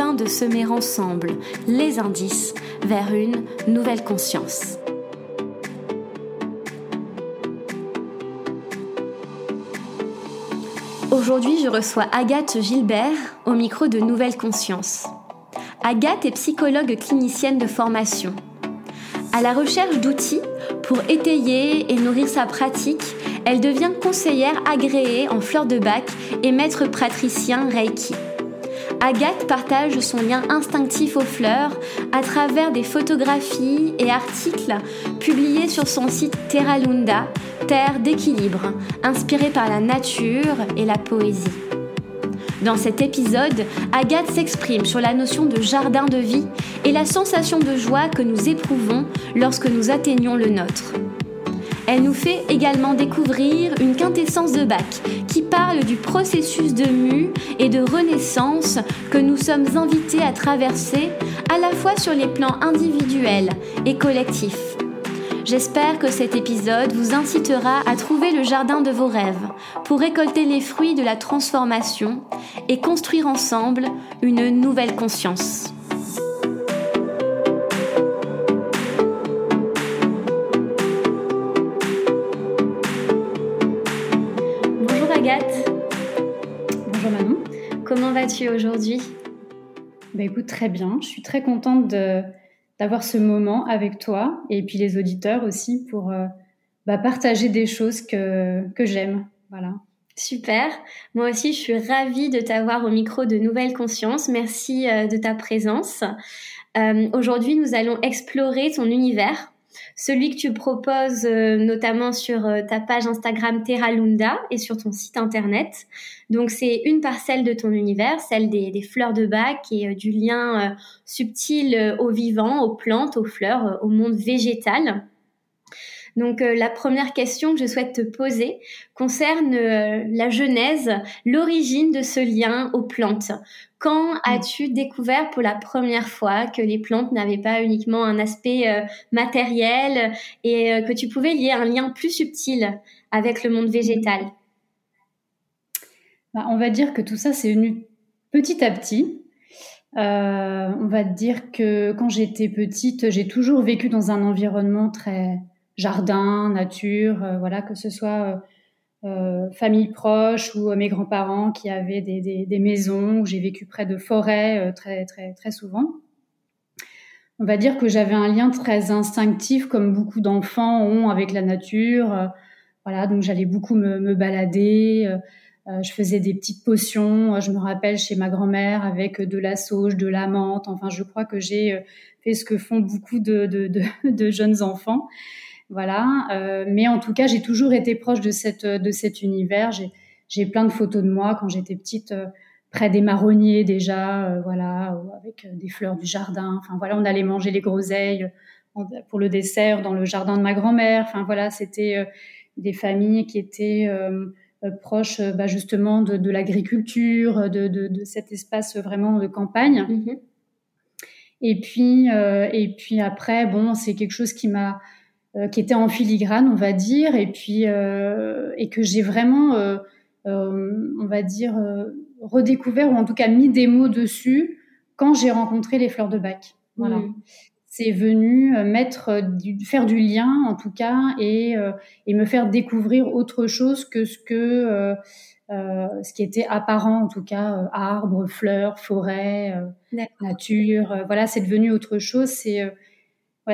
de semer ensemble les indices vers une nouvelle conscience. Aujourd'hui, je reçois Agathe Gilbert au micro de Nouvelle Conscience. Agathe est psychologue clinicienne de formation. À la recherche d'outils pour étayer et nourrir sa pratique, elle devient conseillère agréée en fleurs de bac et maître praticien Reiki. Agathe partage son lien instinctif aux fleurs à travers des photographies et articles publiés sur son site Terralunda, Terre d'équilibre, inspiré par la nature et la poésie. Dans cet épisode, Agathe s'exprime sur la notion de jardin de vie et la sensation de joie que nous éprouvons lorsque nous atteignons le nôtre. Elle nous fait également découvrir une quintessence de Bach parle du processus de mue et de renaissance que nous sommes invités à traverser à la fois sur les plans individuels et collectifs. J'espère que cet épisode vous incitera à trouver le jardin de vos rêves pour récolter les fruits de la transformation et construire ensemble une nouvelle conscience. Aujourd'hui bah écoute, très bien. Je suis très contente d'avoir ce moment avec toi et puis les auditeurs aussi pour euh, bah, partager des choses que, que j'aime. Voilà. Super. Moi aussi, je suis ravie de t'avoir au micro de Nouvelle Conscience. Merci euh, de ta présence. Euh, aujourd'hui, nous allons explorer ton univers celui que tu proposes euh, notamment sur euh, ta page Instagram Terralunda et sur ton site internet. Donc c'est une parcelle de ton univers, celle des, fleurs de bac et euh, du lien subtil au vivant, aux plantes, aux fleurs, au monde végétal. Donc la première question que je souhaite te poser concerne la genèse, l'origine de ce lien aux plantes. Quand mm. as-tu découvert pour la première fois que les plantes n'avaient pas uniquement un aspect euh, matériel et euh, que tu pouvais lier un lien plus subtil avec le monde végétal? Bah, On va dire que tout ça, c'est venu petit à petit. Euh, on va dire que quand j'étais petite, j'ai toujours vécu dans un environnement très jardin, nature, voilà, que ce soit euh, famille proche ou euh, mes grands-parents qui avaient des, des, maisons où j'ai vécu près de forêts euh, très très très souvent. On va dire que j'avais un lien très instinctif comme beaucoup d'enfants ont avec la nature. voilà, donc j'allais beaucoup me, balader. je faisais des petites potions. Je me rappelle chez ma grand-mère avec de la sauge, de la menthe. Enfin, je crois que j'ai fait ce que font beaucoup de, de jeunes enfants. Voilà. Euh, mais en tout cas, j'ai toujours été proche de cette de cet univers. J'ai plein de photos de moi quand j'étais petite euh, près des marronniers déjà, euh, voilà, avec des fleurs du jardin. Enfin voilà, on allait manger les groseilles pour le dessert dans le jardin de ma grand-mère. Enfin voilà, c'était des familles qui étaient proches bah, justement de, de l'agriculture, de, de, de, cet espace vraiment de campagne. Mm-hmm. Et puis et puis après, bon, c'est quelque chose qui m'a euh, qui était en filigrane, on va dire, et puis euh, et que j'ai vraiment, euh, on va dire, redécouvert ou en tout cas mis des mots dessus quand j'ai rencontré les fleurs de bac. Voilà. Mmh. C'est venu mettre, du, faire du lien en tout cas et, et me faire découvrir autre chose que ce que euh, ce qui était apparent en tout cas, euh, arbres, fleurs, forêts, nature. voilà, c'est devenu autre chose. C'est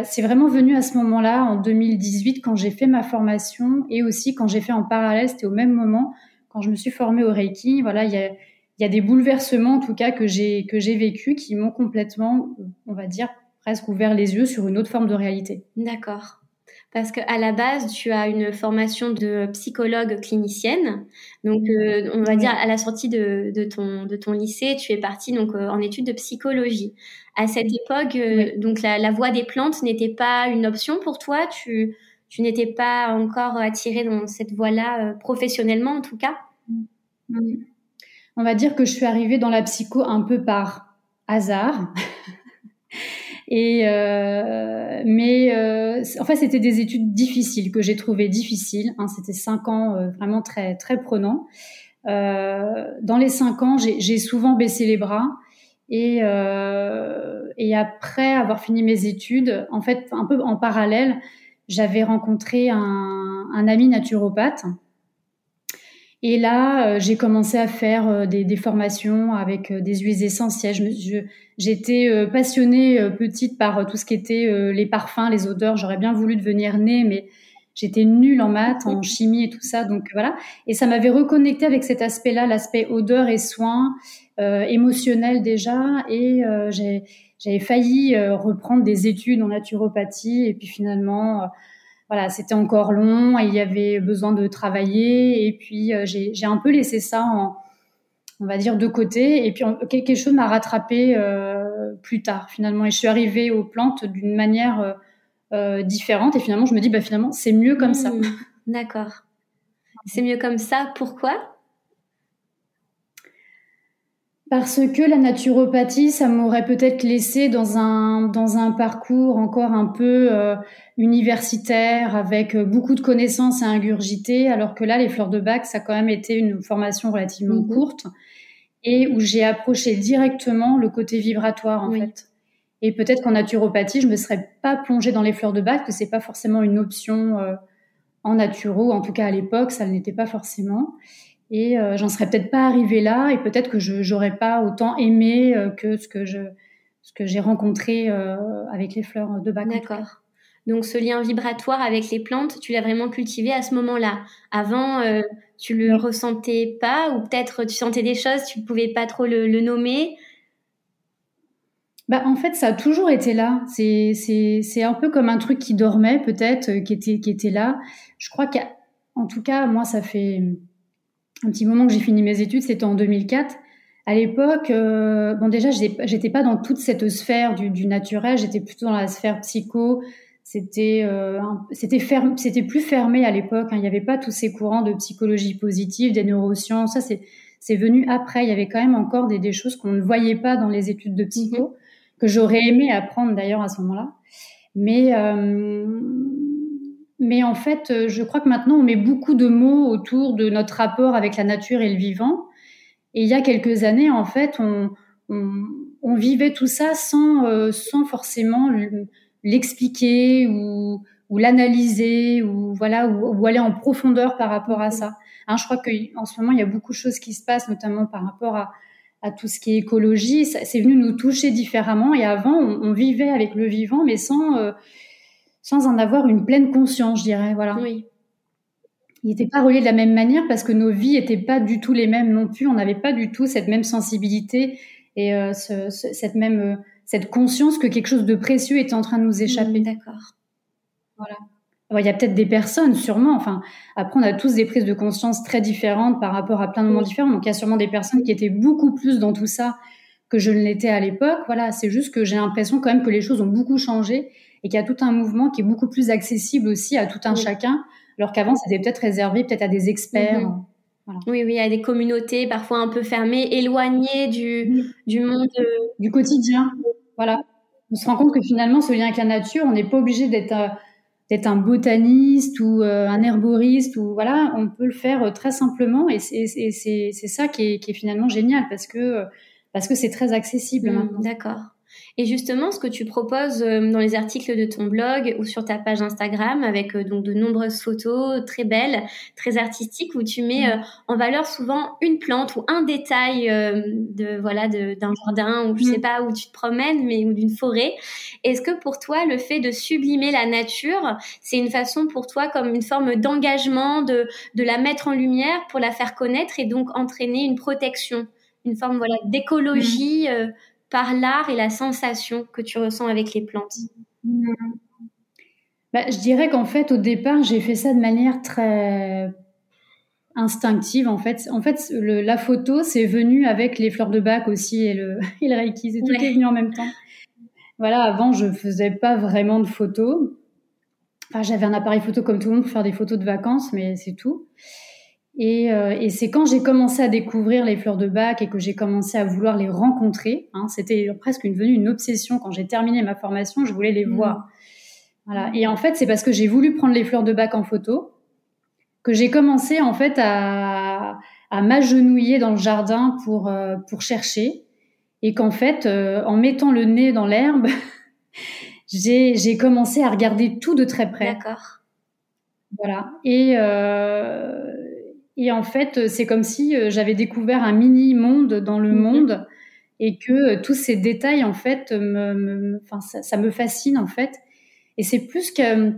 c'est vraiment venu à ce moment-là, en 2018, quand j'ai fait ma formation et aussi quand j'ai fait en parallèle, c'était au même moment, quand je me suis formée au Reiki. Voilà, il y a, y a des bouleversements, en tout cas, que j'ai, que j'ai vécu qui m'ont complètement, on va dire, presque ouvert les yeux sur une autre forme de réalité. D'accord. Parce qu'à la base, tu as une formation de psychologue clinicienne. Donc, euh, on va dire à la sortie de, ton, de ton lycée, tu es partie donc euh, en études de psychologie. À cette époque, euh, donc la, voie des plantes n'était pas une option pour toi? Tu, tu n'étais pas encore attirée dans cette voie-là professionnellement, en tout cas? On va dire que je suis arrivée dans la psycho un peu par hasard. Et euh, mais euh, en fait, c'était des études difficiles que j'ai trouvées difficiles. Hein, c'était cinq ans euh, vraiment très très prenants. Euh, dans les cinq ans, j'ai souvent baissé les bras. Et, euh, et après avoir fini mes études, en fait, un peu en parallèle, j'avais rencontré un, un ami naturopathe et là, euh, j'ai commencé à faire euh, des, formations avec euh, des huiles essentielles. J'étais passionnée petite par tout ce qui était les parfums, les odeurs. J'aurais bien voulu devenir née, mais j'étais nulle en maths, en chimie et tout ça. Donc voilà. Et ça m'avait reconnecté avec cet aspect-là, l'aspect odeur et soins, euh, émotionnel déjà. Et j'avais failli reprendre des études en naturopathie. Et puis finalement voilà, c'était encore long et il y avait besoin de travailler. Et puis, euh, j'ai un peu laissé ça, on va dire, de côté. Et puis, quelque chose m'a rattrapé euh, plus tard, finalement. Et je suis arrivée aux plantes d'une manière euh, différente. Et finalement, je me dis, bah, finalement, c'est mieux comme ça. Mmh. D'accord. C'est mieux comme ça. Pourquoi? Parce que la naturopathie, ça m'aurait peut-être laissé dans un dans un parcours encore un peu euh, universitaire avec euh, beaucoup de connaissances à ingurgiter, alors que là, les fleurs de bac, ça a quand même été une formation relativement mhm. courte et où j'ai approché directement le côté vibratoire en fait. Et peut-être qu'en naturopathie, je me serais pas plongée dans les fleurs de bac, que c'est pas forcément une option euh, en naturo, en tout cas à l'époque, ça n'était pas forcément. Et euh, j'en serais peut-être pas arrivée là, et peut-être que je n'aurais pas autant aimé euh, que ce que je ce que j'ai rencontré euh, avec les fleurs de bac. D'accord. Donc ce lien vibratoire avec les plantes, tu l'as vraiment cultivé à ce moment-là. Avant, tu le ressentais pas, ou peut-être tu sentais des choses, tu ne pouvais pas trop le, le nommer? Bah, en fait, ça a toujours été là. C'est, c'est, c'est un peu comme un truc qui dormait, peut-être, qui était, qui était là. Je crois qu'en tout cas, moi, ça fait un petit moment que j'ai fini mes études, c'était en 2004. À l'époque, euh, bon déjà, j'étais pas dans toute cette sphère du, du naturel, j'étais plutôt dans la sphère psycho. C'était euh, c'était ferme, c'était plus fermé à l'époque. Hein. Il n'y avait pas tous ces courants de psychologie positive, des neurosciences. Ça, c'est c'est venu après. Il y avait quand même encore des, des choses qu'on ne voyait pas dans les études de psycho mhm. que j'aurais aimé apprendre d'ailleurs à ce moment-là. Mais euh, mais en fait, euh, je crois que maintenant, on met beaucoup de mots autour de notre rapport avec la nature et le vivant. Et il y a quelques années, en fait, on, vivait tout ça sans, euh, sans forcément l'expliquer ou, l'analyser ou voilà ou, aller en profondeur par rapport à ça. Hein, je crois qu'en ce moment, il y a beaucoup de choses qui se passent, notamment par rapport à, tout ce qui est écologie. C'est venu nous toucher différemment. Et avant, on, on vivait avec le vivant, mais sans euh, sans en avoir une pleine conscience, je dirais. Voilà. Oui. Il n'était pas relié de la même manière parce que nos vies n'étaient pas du tout les mêmes non plus. On n'avait pas du tout cette même sensibilité et euh, ce, cette même euh, cette conscience que quelque chose de précieux était en train de nous échapper. Mmh, d'accord. Voilà. il y a peut-être des personnes, sûrement. Enfin, après, on a tous des prises de conscience très différentes par rapport à plein de moments différents. Donc, il y a sûrement des personnes qui étaient beaucoup plus dans tout ça que je ne l'étais à l'époque. Voilà, c'est juste que j'ai l'impression quand même que les choses ont beaucoup changé et qu'il y a tout un mouvement qui est beaucoup plus accessible aussi à tout un chacun, alors qu'avant c'était peut-être réservé peut-être à des experts. Mhm. Oui, oui, à des communautés parfois un peu fermées, éloignées du, du monde. Euh, du quotidien. Voilà. On se rend compte que finalement, ce lien avec la nature, on n'est pas obligé d'être euh, d'être un botaniste ou euh, un herboriste ou voilà, on peut le faire très simplement et c'est ça qui est, qui est, finalement génial parce que parce que c'est très accessible mmh, maintenant. D'accord. Et justement, ce que tu proposes euh, dans les articles de ton blog ou sur ta page Instagram, avec euh, donc de nombreuses photos très belles, très artistiques, où tu mets euh, en valeur souvent une plante ou un détail de voilà d'un jardin ou je sais mm. pas où tu te promènes, mais ou d'une forêt. Est-ce que pour toi, le fait de sublimer la nature, c'est une façon pour toi comme une forme d'engagement, de de la mettre en lumière pour la faire connaître et donc entraîner une protection, une forme voilà d'écologie mm par l'art et la sensation que tu ressens avec les plantes bah, Je dirais qu'en fait, au départ, j'ai fait ça de manière très instinctive. En fait, en fait la photo, c'est venu avec les fleurs de bac aussi et le, et le Reiki. C'est tout est venu en même temps. Voilà, avant, je faisais pas vraiment de photos. Enfin, j'avais un appareil photo comme tout le monde pour faire des photos de vacances, mais c'est tout. Et, euh, et c'est quand j'ai commencé à découvrir les fleurs de bac et que j'ai commencé à vouloir les rencontrer. Hein, C'était presque devenu une obsession. Quand j'ai terminé ma formation, je voulais les mmh. voir. Voilà. Et en fait, c'est parce que j'ai voulu prendre les fleurs de bac en photo que j'ai commencé en fait à, à m'agenouiller dans le jardin pour euh, pour chercher et qu'en fait, euh, en mettant le nez dans l'herbe, j'ai commencé à regarder tout de très près. D'accord. Voilà. Et et en fait, c'est comme si euh, j'avais découvert un mini monde dans le mhm. monde et que euh, tous ces détails, en fait, me, enfin, ça, me fascine, en fait. Et c'est plus que,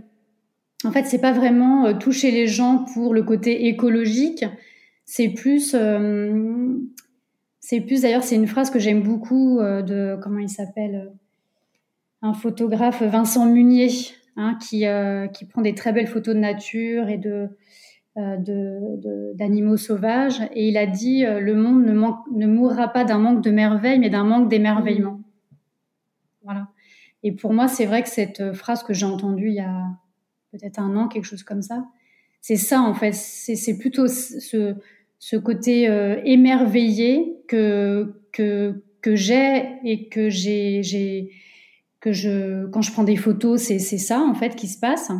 en fait, c'est pas vraiment euh, toucher les gens pour le côté écologique. C'est plus, c'est plus d'ailleurs, c'est une phrase que j'aime beaucoup de, comment il s'appelle, un photographe Vincent Munier, hein, qui, qui prend des très belles photos de nature et de, euh, d'animaux sauvages. Et il a dit euh, le monde ne, ne mourra pas d'un manque de merveille, mais d'un manque d'émerveillement. Mmh. Voilà. Et pour moi, c'est vrai que cette phrase que j'ai entendue il y a peut-être un an, quelque chose comme ça, c'est ça en fait. C'est plutôt ce, ce côté euh, émerveillé que que que j'ai et que j'ai que je quand je prends des photos, c'est c'est ça en fait qui se passe.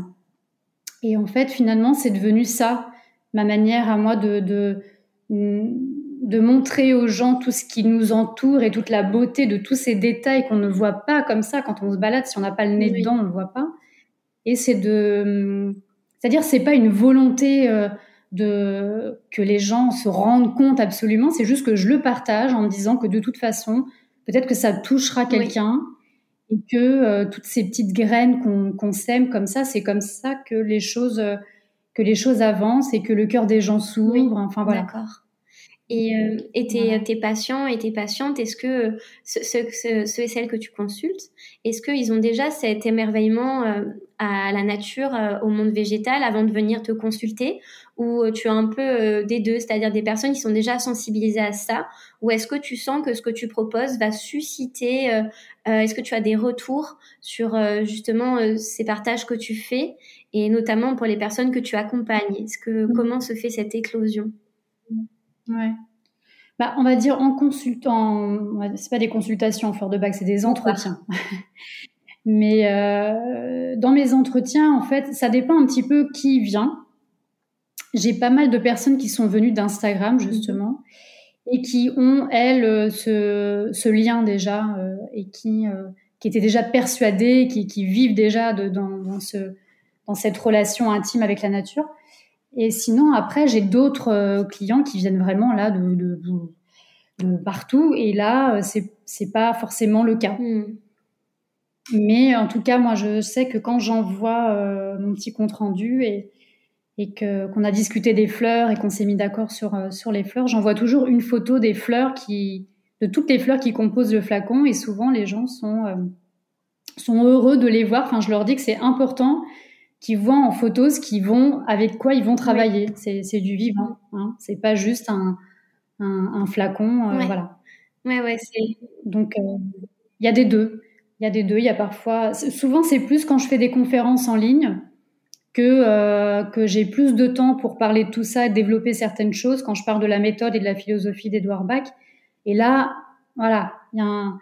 Et en fait, finalement, c'est devenu ça, ma manière à moi de, de, de montrer aux gens tout ce qui nous entoure et toute la beauté de tous ces détails qu'on ne voit pas comme ça quand on se balade. Si on n'a pas le nez dedans, on ne le voit pas. Et c'est de, c'est-à-dire, c'est pas une volonté euh, de que les gens se rendent compte absolument. C'est juste que je le partage en me disant que de toute façon, peut-être que ça touchera quelqu'un et que euh, toutes ces petites graines qu'on sème comme ça, c'est comme ça que les choses euh, que les choses avancent et que le cœur des gens s'ouvre. Enfin voilà. D'accord. Et, euh, et tes, tes, patients et tes patientes, est-ce que ceux, ce, ce, et celles que tu consultes, est-ce qu'ils ont déjà cet émerveillement à la nature, au monde végétal avant de venir te consulter? Ou tu as un peu des deux, c'est-à-dire des personnes qui sont déjà sensibilisées à ça? Ou est-ce que tu sens que ce que tu proposes va susciter euh, est-ce que tu as des retours sur euh, justement euh, ces partages que tu fais? Et notamment pour les personnes que tu accompagnes Est-ce que mm. comment se fait cette éclosion? Ouais. Bah, on va dire en consultant, c'est pas des consultations en fleur de bac, c'est des entretiens. Mais dans mes entretiens, en fait, ça dépend un petit peu qui vient. J'ai pas mal de personnes qui sont venues d'Instagram justement et qui ont, elles, euh, ce, ce lien déjà euh, et qui, euh, qui étaient déjà persuadées, qui, qui vivent déjà de, dans, dans, ce, dans cette relation intime avec la nature. Et sinon, après, j'ai d'autres clients qui viennent vraiment là de, de, de partout. Et là, c'est c'est pas forcément le cas. Hmm. Mais en tout cas, moi, je sais que quand j'envoie euh, mon petit compte rendu et, et que qu'on a discuté des fleurs et qu'on s'est mis d'accord sur euh, sur les fleurs, j'envoie toujours une photo des fleurs qui de toutes les fleurs qui composent le flacon et souvent les gens sont euh, sont heureux de les voir. Enfin, je leur dis que c'est important qu'ils voient en photo ce qu'ils vont avec quoi ils vont travailler. C'est c'est du vivant. Hein. C'est pas juste un un, un flacon. Euh, voilà. Ouais ouais. C'est donc il y a des deux. Il y a des deux. Il y a parfois souvent c'est plus quand je fais des conférences en ligne que, euh, que j'ai plus de temps pour parler de tout ça et développer certaines choses quand je parle de la méthode et de la philosophie d'Edouard Bach. Et là, voilà, il y, a un,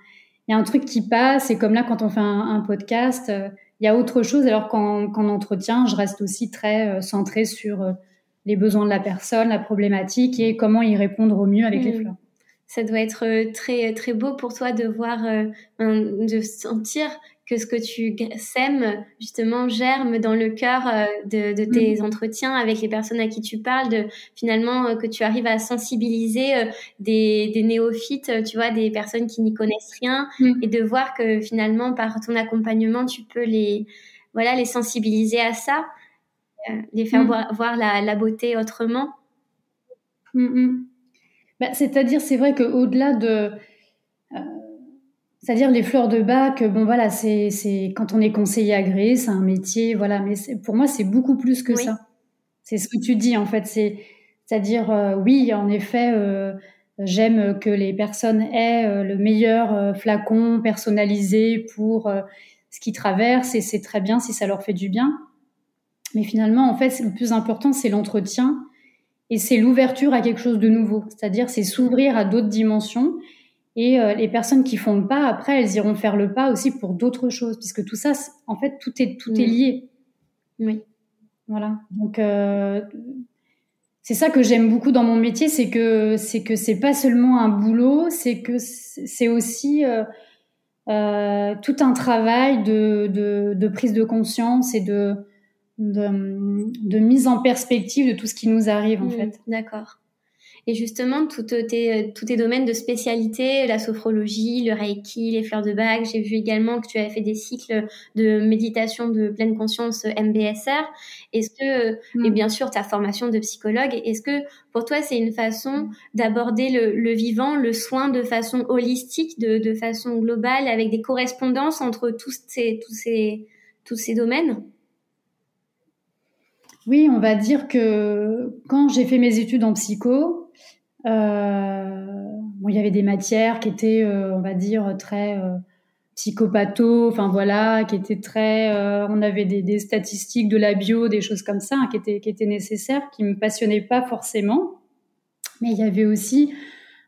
y a un truc qui passe. Et comme là, quand on fait un, un podcast, euh, il y a autre chose. Alors qu'en entretien, je reste aussi très euh, centrée sur euh, les besoins de la personne, la problématique et comment y répondre au mieux avec les mmh. fleurs. Ça doit être très très beau pour toi de voir, de sentir que ce que tu sèmes justement germe dans le cœur euh, de, de, tes mm. entretiens avec les personnes à qui tu parles, de finalement euh, que tu arrives à sensibiliser euh, des, des, néophytes, tu vois, des personnes qui n'y connaissent rien, mm. et de voir que finalement par ton accompagnement tu peux les voilà les sensibiliser à ça, les faire mm. voir, voir la, la, beauté autrement. Bah, C'est-à-dire, c'est vrai qu'au-delà de C'est-à-dire les fleurs de bac, bon voilà, c'est quand on est conseiller agréé, c'est un métier, voilà. Mais pour moi, c'est beaucoup plus que ça. C'est ce que tu dis en fait. C'est c'est-à-dire euh, oui, en effet, euh, j'aime que les personnes aient euh, le meilleur flacon personnalisé pour ce qu'ils traversent et c'est très bien si ça leur fait du bien. Mais finalement, en fait, le plus important, c'est l'entretien et c'est l'ouverture à quelque chose de nouveau. C'est-à-dire, c'est s'ouvrir à d'autres dimensions et euh, les personnes qui font le pas, après, elles iront faire le pas aussi pour d'autres choses, puisque tout ça, en fait, tout est tout est mm. lié. Oui. Voilà. Donc euh, c'est ça que j'aime beaucoup dans mon métier, c'est que c'est que c'est pas seulement un boulot, c'est que c'est aussi euh, euh, tout un travail de, de, de, prise de conscience et de, de, de mise en perspective de tout ce qui nous arrive en mm. fait. D'accord. Et justement, tous tes, tous tes domaines de spécialité, la sophrologie, le reiki, les fleurs de bague, j'ai vu également que tu avais fait des cycles de méditation de pleine conscience MBSR. Est-ce que, mm. et bien sûr, ta formation de psychologue, est-ce que pour toi, c'est une façon d'aborder le, le, vivant, le soin de façon holistique, de, de façon globale, avec des correspondances entre tous ces, tous ces, tous ces domaines? Oui, on va dire que quand j'ai fait mes études en psycho, euh, bon, il y avait des matières qui étaient, euh, on va dire, très euh, psychopatho, enfin voilà, qui étaient très, euh, on avait des, des, statistiques de la bio, des choses comme ça, hein, qui étaient qui étaient nécessaires, qui me passionnaient pas forcément. Mais il y avait aussi,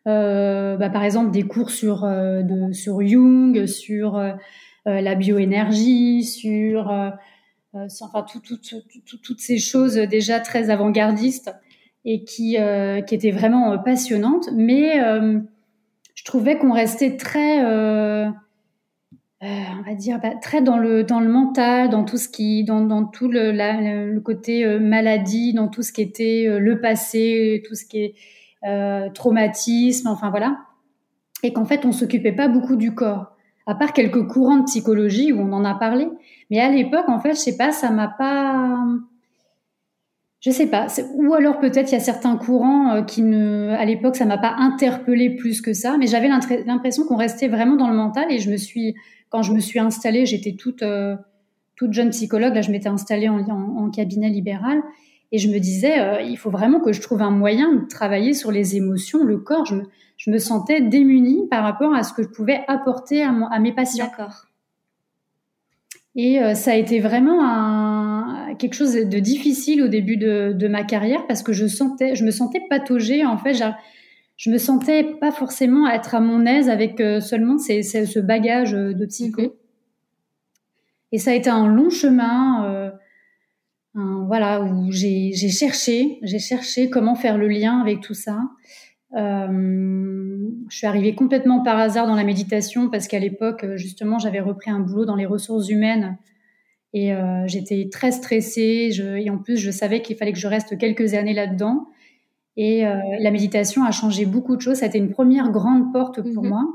bah, par exemple, des cours sur de, sur Jung, sur la bioénergie, sur enfin tout, tout, tout, toutes ces choses déjà très avant-gardistes et qui, euh, qui était vraiment euh, passionnante. Mais euh, je trouvais qu'on restait très, on va dire, bah, très dans le dans le mental, dans tout ce qui, dans, dans tout le, le côté maladie, dans tout ce qui était le passé, tout ce qui est traumatisme, enfin voilà. Et qu'en fait, on s'occupait pas beaucoup du corps à part quelques courants de psychologie où on en a parlé. Mais à l'époque, en fait, je sais pas, ça m'a pas, je sais pas. Ou alors peut-être il y a certains courants euh, qui ne, à l'époque, ça m'a pas interpellé plus que ça. Mais j'avais l'impression qu'on restait vraiment dans le mental. Et je me suis, quand je me suis installée, j'étais toute euh, toute jeune psychologue. Là, je m'étais installée en, en, cabinet libéral. Et je me disais, euh, il faut vraiment que je trouve un moyen de travailler sur les émotions, le corps. Je me, je me sentais démunie par rapport à ce que je pouvais apporter à, à mes patients. D'accord. Et euh, ça a été vraiment un, quelque chose de difficile au début de, de, ma carrière parce que je sentais, je me sentais pataugée. En fait, je me sentais pas forcément être à mon aise avec euh, seulement ces, ce bagage de psycho. Mhm. Et ça a été un long chemin, euh, voilà, où j'ai cherché, j'ai cherché comment faire le lien avec tout ça. Euh, je suis arrivée complètement par hasard dans la méditation parce qu'à l'époque, justement, j'avais repris un boulot dans les ressources humaines et euh, j'étais très stressée. Je, et en plus, je savais qu'il fallait que je reste quelques années là-dedans. Et euh, la méditation a changé beaucoup de choses. Ça a été une première grande porte pour mhm. moi.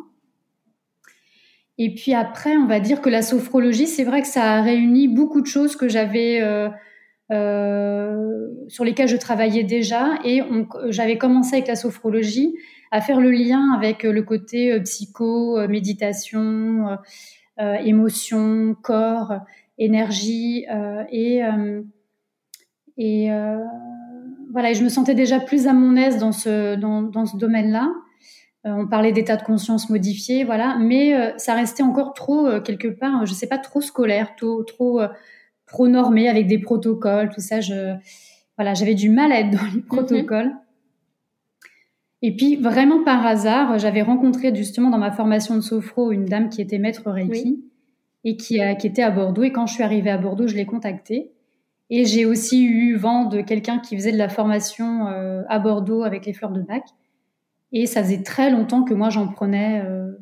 Et puis après, on va dire que la sophrologie, c'est vrai que ça a réuni beaucoup de choses que j'avais euh, sur lesquels je travaillais déjà et j'avais commencé avec la sophrologie à faire le lien avec le côté psycho, méditation, émotion, corps, énergie et et voilà, et je me sentais déjà plus à mon aise dans ce dans, dans ce domaine-là. on parlait d'état de conscience modifié, voilà, mais ça restait encore trop quelque part, je sais pas, trop scolaire, trop trop trop normé avec des protocoles, tout ça. Je, voilà, j'avais du mal à être dans les mhm. protocoles. Et puis, vraiment par hasard, j'avais rencontré justement dans ma formation de sophro une dame qui était maître Reiki et qui, a, qui était à Bordeaux. Et quand je suis arrivée à Bordeaux, je l'ai contactée. Et j'ai aussi eu vent de quelqu'un qui faisait de la formation euh, à Bordeaux avec les fleurs de bac. Et ça faisait très longtemps que moi, j'en prenais. Euh,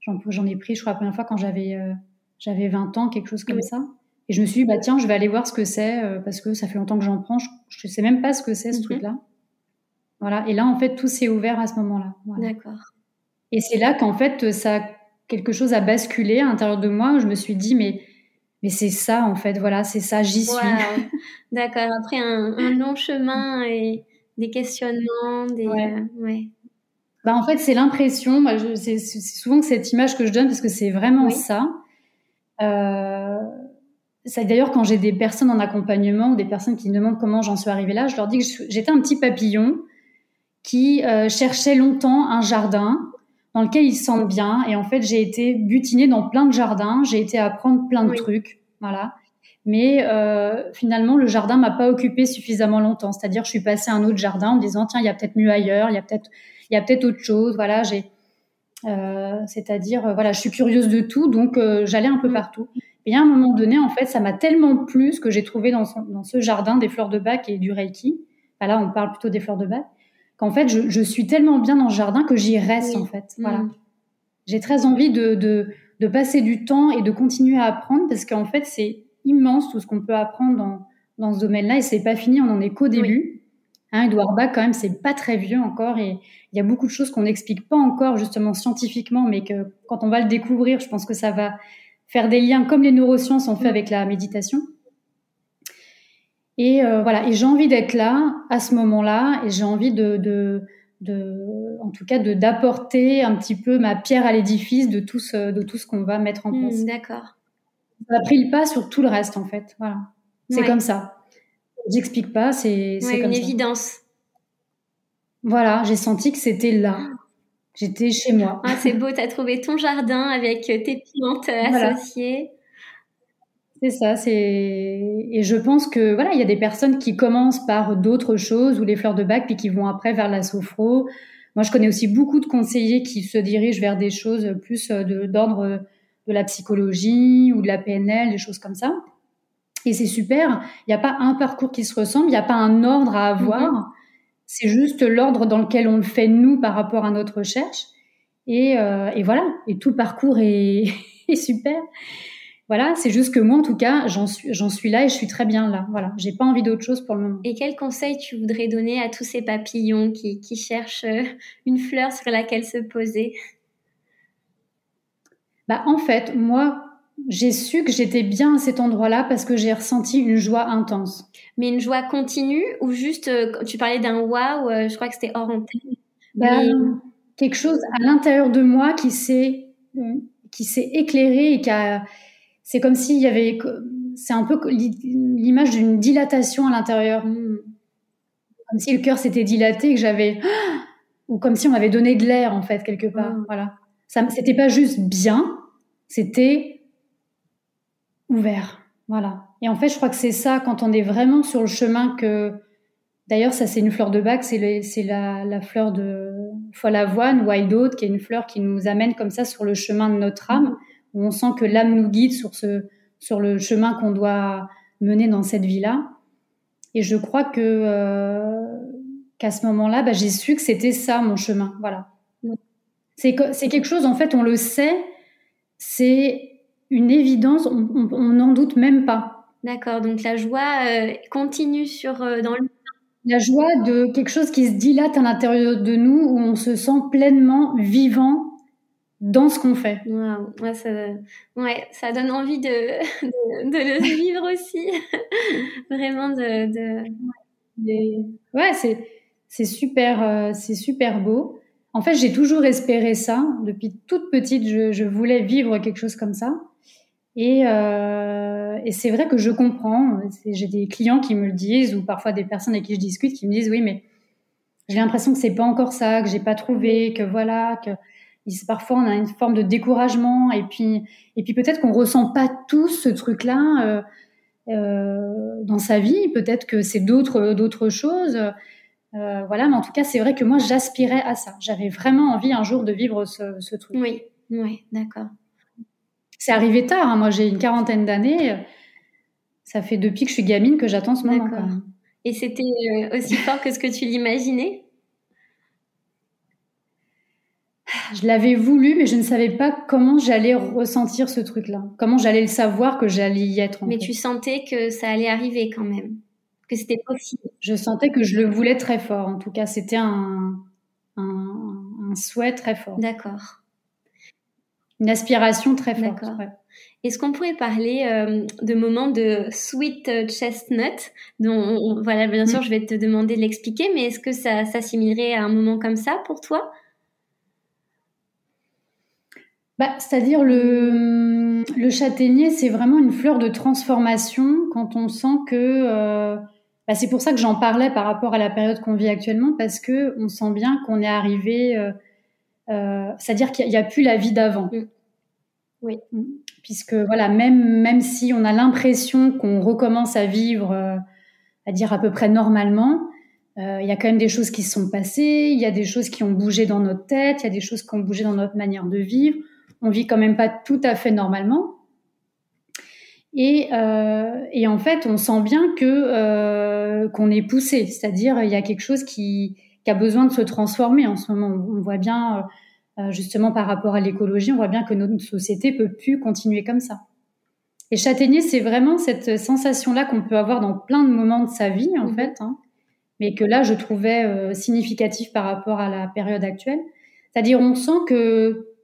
j'en ai pris, je crois, la première fois quand j'avais euh, j'avais 20 ans, quelque chose comme ça. Et je me suis dit, bah tiens, je vais aller voir ce que c'est, euh, parce que ça fait longtemps que j'en prends. Je ne sais même pas ce que c'est, ce mhm. truc-là. Voilà. Et là, en fait, tout s'est ouvert à ce moment-là. D'accord. Et c'est là qu'en fait, ça, quelque chose a basculé à l'intérieur de moi. je me suis dit, mais, mais c'est ça, en fait. Voilà, c'est ça, j'y suis. D'accord. Après un, long chemin et des questionnements, des. Ouais. ouais. bah, en fait, c'est l'impression. C'est souvent cette image que je donne parce que c'est vraiment ça. Euh, d'ailleurs quand j'ai des personnes en accompagnement ou des personnes qui me demandent comment j'en suis arrivée là, je leur dis que j'étais un petit papillon qui euh, cherchait longtemps un jardin dans lequel il se sent bien. Et en fait, j'ai été butinée dans plein de jardins. J'ai été apprendre plein de trucs. Voilà. Mais euh, finalement, le jardin m'a pas occupé suffisamment longtemps. C'est-à-dire, je suis passée à un autre jardin en me disant tiens, il y a peut-être mieux ailleurs, il y a peut-être, il y a peut-être autre chose. Voilà, j'ai, euh, c'est-à-dire, euh, voilà, je suis curieuse de tout, donc euh, j'allais un peu mm. partout. Et à un moment donné, en fait, ça m'a tellement plu ce que j'ai trouvé dans, dans, ce jardin des fleurs de bac et du reiki. là, on parle plutôt des fleurs de bac. Qu'en fait, je, je, suis tellement bien dans ce jardin que j'y reste en fait. Voilà. Mm. J'ai très envie de, de, de passer du temps et de continuer à apprendre parce qu'en fait, c'est immense tout ce qu'on peut apprendre dans, dans ce domaine-là et c'est pas fini, on en est qu'au début. Hein, Edouard Bach, quand même, c'est pas très vieux encore et il y a beaucoup de choses qu'on n'explique pas encore justement scientifiquement, mais que quand on va le découvrir, je pense que ça va faire des liens comme les neurosciences ont fait avec la méditation. Et euh, voilà, et j'ai envie d'être là à ce moment-là, et j'ai envie de, de, de, en tout cas, de d'apporter un petit peu ma pierre à l'édifice de tout ce, de tout ce qu'on va mettre en hmm, place. D'accord ça a pris le pas sur tout le reste en fait. Voilà. C'est comme ça. J'explique pas, c'est ouais, une évidence. Voilà, j'ai senti que c'était là. J'étais chez moi. Ah, c'est beau, tu as trouvé ton jardin avec tes plantes associées. C'est ça, c'est et je pense que voilà, il y a des personnes qui commencent par d'autres choses ou les fleurs de bac puis qui vont après vers la sophro. Moi, je connais aussi beaucoup de conseillers qui se dirigent vers des choses plus euh, d'ordre de la psychologie ou de la PNL, des choses comme ça. Et c'est super. Il n'y a pas un parcours qui se ressemble, il n'y a pas un ordre à avoir. Mhm. C'est juste l'ordre dans lequel on le fait nous par rapport à notre recherche. Et, euh, et voilà. Et tout le parcours est, est super. Voilà, c'est juste que moi, en tout cas, j'en suis, j'en suis là et je suis très bien là. Voilà, j'ai pas envie d'autre chose pour le moment. Et quel conseil tu voudrais donner à tous ces papillons qui, qui cherchent euh, une fleur sur laquelle se poser? Bah, en fait, moi, j'ai su que j'étais bien à cet endroit-là parce que j'ai ressenti une joie intense. Mais une joie continue ou juste, euh, tu parlais d'un waouh, euh, je crois que c'était hors antenne. Bah, Quelque chose à l'intérieur de moi qui s'est qui s'est éclairé et qui a, c'est comme s'il y avait, c'est un peu l'image d'une dilatation à l'intérieur, comme si le cœur s'était dilaté et que j'avais, ou comme si on m'avait donné de l'air en fait quelque part, hmm. voilà. Ça, c'était pas juste bien, c'était ouvert. Voilà. Et en fait, je crois que c'est ça, quand on est vraiment sur le chemin que, d'ailleurs, ça, c'est une fleur de bac, c'est, c'est la, la, fleur de folle avoine, wild oat, qui est une fleur qui nous amène comme ça sur le chemin de notre âme, où on sent que l'âme nous guide sur ce, sur le chemin qu'on doit mener dans cette vie-là. Et je crois que, euh, qu'à ce moment-là, bah, j'ai su que c'était ça mon chemin. Voilà. C'est quelque chose, en fait, on le sait, c'est une évidence, on n'en doute même pas. D'accord, donc la joie euh, continue sur, euh, dans le... La joie de quelque chose qui se dilate à l'intérieur de nous, où on se sent pleinement vivant dans ce qu'on fait. ouais, ça, ouais, ça donne envie de, de, le vivre aussi. Vraiment de... de... Ouais, c'est super, euh, c'est super beau. En fait, j'ai toujours espéré ça. Depuis toute petite, je, voulais vivre quelque chose comme ça. Euh, et, c'est vrai que je comprends. J'ai des clients qui me le disent, ou parfois des personnes avec qui je discute qui me disent oui, mais j'ai l'impression que c'est pas encore ça, que j'ai pas trouvé, que voilà, que parfois on a une forme de découragement. Et puis, et puis peut-être qu'on ressent pas tous ce truc-là euh, euh, dans sa vie. Peut-être que c'est d'autres d'autres choses. Euh, voilà, mais en tout cas, c'est vrai que moi, j'aspirais à ça. J'avais vraiment envie un jour de vivre ce, truc. Oui, oui, d'accord. C'est arrivé tard. Hein. Moi, j'ai une quarantaine d'années. Ça fait depuis que je suis gamine que j'attends ce moment. Et c'était aussi fort que ce que tu l'imaginais? Je l'avais voulu, mais je ne savais pas comment j'allais ressentir ce truc-là. Comment j'allais le savoir que j'allais y être. mais tu sentais que ça allait arriver quand même que c'était possible. Je sentais que je le voulais très fort. En tout cas, c'était un, un, souhait très fort. D'accord. Une aspiration très forte. Est-ce qu'on pourrait parler euh, de moments de sweet chestnut dont, voilà, bien sûr, mm. je vais te demander de l'expliquer, mais est-ce que ça s'assimilerait à un moment comme ça pour toi? Bah, C'est-à-dire le, le châtaignier, c'est vraiment une fleur de transformation quand on sent que... Euh, bah, c'est pour ça que j'en parlais par rapport à la période qu'on vit actuellement, parce que on sent bien qu'on est arrivé... Euh, euh, c'est-à-dire qu'il n'y a, plus la vie d'avant. Mm. Oui. Mm. Puisque voilà, même, même si on a l'impression qu'on recommence à vivre, à dire à peu près normalement, il y a quand même des choses qui se sont passées, il y a des choses qui ont bougé dans notre tête, il y a des choses qui ont bougé dans notre manière de vivre on vit quand même pas tout à fait normalement. Et, euh, et en fait, on sent bien que euh, qu'on est poussé, c'est-à-dire il y a quelque chose qui, qui, a besoin de se transformer en ce moment. On voit bien, euh, justement par rapport à l'écologie, on voit bien que notre société peut plus continuer comme ça. Et châtaignier, c'est vraiment cette sensation-là qu'on peut avoir dans plein de moments de sa vie, en mmh. fait, hein, mais que là, je trouvais significatif par rapport à la période actuelle. C'est-à-dire, on sent que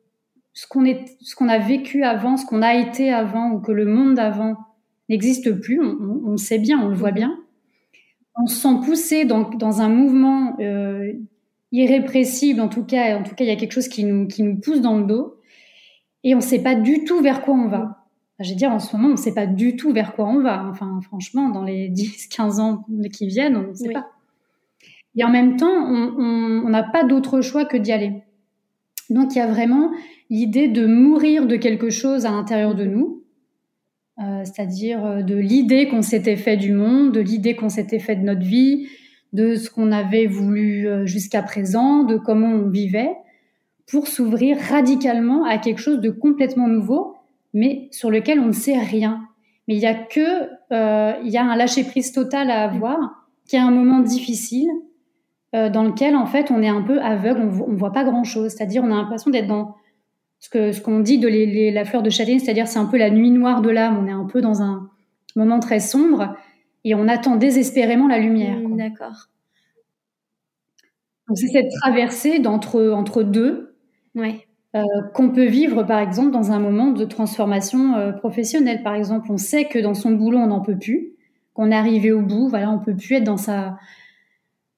ce qu'on est, ce qu'on a vécu avant, ce qu'on a été avant, ou que le monde d'avant n'existe plus. On, on, sait bien, on le voit bien. On se sent poussé dans, dans un mouvement euh, irrépressible. En tout cas, en tout cas, il y a quelque chose qui nous, qui nous pousse dans le dos, et on ne sait pas du tout vers quoi on va. je veux dire, en ce moment, on ne sait pas du tout vers quoi on va. Enfin, franchement, dans les 10, 15 ans qui viennent, on ne sait pas. Et en même temps, on n'a pas d'autre choix que d'y aller. Donc, il y a vraiment l'idée de mourir de quelque chose à l'intérieur de nous, euh, c'est-à-dire euh, de l'idée qu'on s'était fait du monde, de l'idée qu'on s'était fait de notre vie, de ce qu'on avait voulu euh, jusqu'à présent, de comment on vivait, pour s'ouvrir radicalement à quelque chose de complètement nouveau, mais sur lequel on ne sait rien. Mais il y a que, il y a un lâcher prise total à avoir, qui est un moment difficile, dans lequel en fait on est un peu aveugle, on, on voit pas grand chose. C'est-à-dire on a l'impression d'être dans ce que ce qu'on dit de la fleur de châtaigne, c'est-à-dire c'est un peu la nuit noire de l'âme. On est un peu dans un moment très sombre et on attend désespérément la lumière. Mmh, d'accord. Donc c'est cette traversée d'entre entre deux ouais. euh, qu'on peut vivre par exemple dans un moment de transformation euh, professionnelle. Par exemple, on sait que dans son boulot on n'en peut plus, qu'on est arrivé au bout. Voilà, on peut plus être dans sa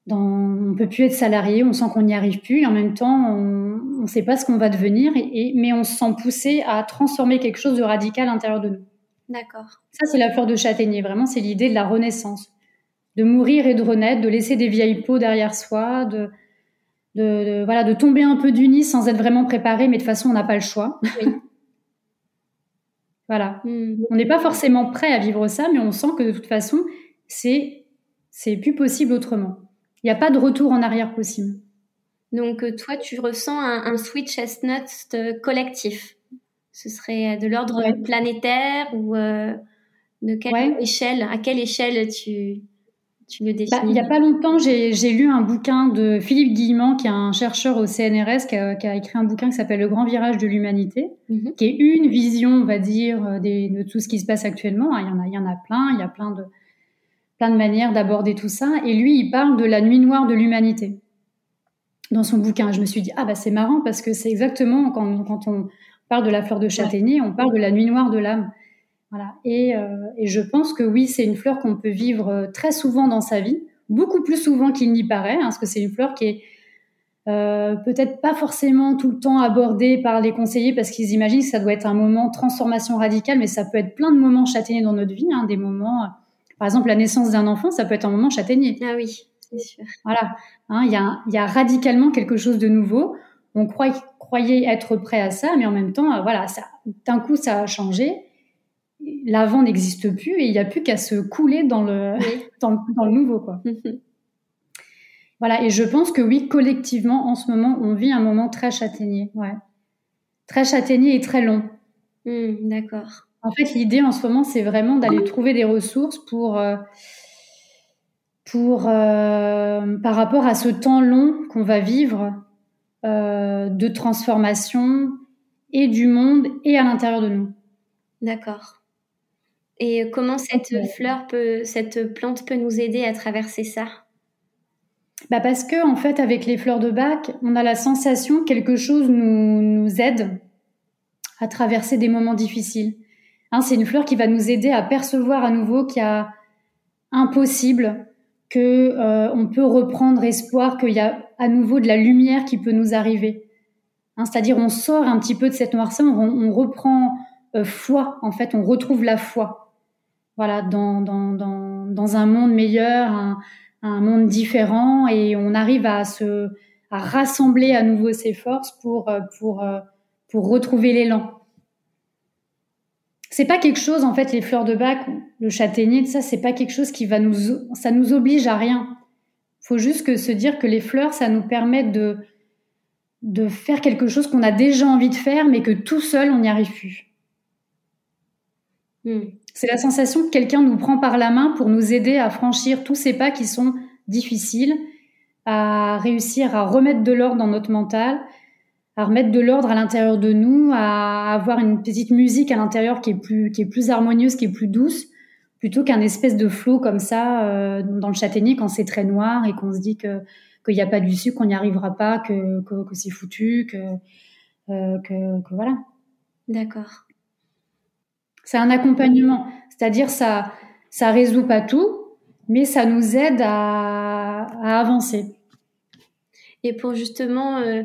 dans, on peut plus être salarié, on sent qu'on n'y arrive plus, et en même temps, on ne sait pas ce qu'on va devenir, et, mais on se sent poussé à transformer quelque chose de radical à l'intérieur de nous. D'accord. Ça, c'est la fleur de châtaignier, vraiment, c'est l'idée de la renaissance. De mourir et de renaître, de laisser des vieilles peaux derrière soi, de, de, voilà, de tomber un peu du nid sans être vraiment préparé, mais de toute façon, on n'a pas le choix. Oui. voilà. Hmm. On n'est pas forcément prêt à vivre ça, mais on sent que de toute façon, c'est plus possible autrement. Il n'y a pas de retour en arrière possible. Donc euh, toi, tu ressens un, switch chestnut euh, collectif. Ce serait de l'ordre planétaire ou euh, de quelle échelle À quelle échelle tu, tu le bah, définis Il n'y a pas longtemps, j'ai lu un bouquin de Philippe Guillemant, qui est un chercheur au CNRS, qui a, écrit un bouquin qui s'appelle Le Grand Virage de l'Humanité, mhm. qui est une vision, on va dire, de tout ce qui se passe actuellement. Il y en a, il y en a plein. Il y a plein de plein de manières d'aborder tout ça. Et lui, il parle de la nuit noire de l'humanité dans son bouquin. Je me suis dit, ah bah c'est marrant parce que c'est exactement quand, quand, on parle de la fleur de châtaignier, on parle de la nuit noire de l'âme. Voilà. Et, euh, et, je pense que oui, c'est une fleur qu'on peut vivre euh, très souvent dans sa vie, beaucoup plus souvent qu'il n'y paraît, hein, parce que c'est une fleur qui est euh, peut-être pas forcément tout le temps abordée par les conseillers parce qu'ils imaginent que ça doit être un moment transformation radicale, mais ça peut être plein de moments châtaigniers dans notre vie, hein, des moments par exemple, la naissance d'un enfant, ça peut être un moment châtaignier. Ah oui, c'est sûr. Voilà, hein, il y, a, radicalement quelque chose de nouveau. On croyait être prêt à ça, mais en même temps, euh, voilà, d'un coup, ça a changé. L'avant n'existe plus et il n'y a plus qu'à se couler dans le, dans, le nouveau, quoi. voilà, et je pense que oui, collectivement, en ce moment, on vit un moment très châtaignier, ouais. Très châtaignier et très long. Mmh, d'accord. En fait, l'idée en ce moment, c'est vraiment d'aller trouver des ressources pour, euh, pour euh, par rapport à ce temps long qu'on va vivre euh, de transformation et du monde et à l'intérieur de nous. D'accord. Et comment cette fleur peut, cette plante peut nous aider à traverser ça? Bah parce que en fait, avec les fleurs de bac, on a la sensation que quelque chose nous, nous aide à traverser des moments difficiles. Hein, c'est une fleur qui va nous aider à percevoir à nouveau qu'il y a impossible, que euh, on peut reprendre espoir, qu'il y a à nouveau de la lumière qui peut nous arriver. Hein, c'est-à-dire on sort un petit peu de cette noirceur, on, reprend euh, foi, en fait, on retrouve la foi. Voilà, dans, dans, dans, un monde meilleur, un, un, monde différent, et on arrive à se à rassembler à nouveau ses forces pour euh, pour pour retrouver l'élan. C'est pas quelque chose, en fait, les fleurs de bac, le châtaignier, ça, c'est pas quelque chose qui va nous, ça nous oblige à rien. Faut juste que se dire que les fleurs, ça nous permet de, de faire quelque chose qu'on a déjà envie de faire, mais que tout seul, on n'y arrive plus. Hmm. C'est la sensation que quelqu'un nous prend par la main pour nous aider à franchir tous ces pas qui sont difficiles, à réussir à remettre de l'ordre dans notre mental, à remettre de l'ordre à l'intérieur de nous, à avoir une petite musique à l'intérieur qui est plus qui est plus harmonieuse, qui est plus douce, plutôt qu'un espèce de flot comme ça euh, dans le châtaignier quand c'est très noir et qu'on se dit que qu'il n'y a pas d'issue, qu'on n'y arrivera pas, que, que, c'est foutu, que, euh, que, que voilà. D'accord. C'est un accompagnement, c'est-à-dire ça ça résout pas tout, mais ça nous aide à, à avancer. Et pour justement euh,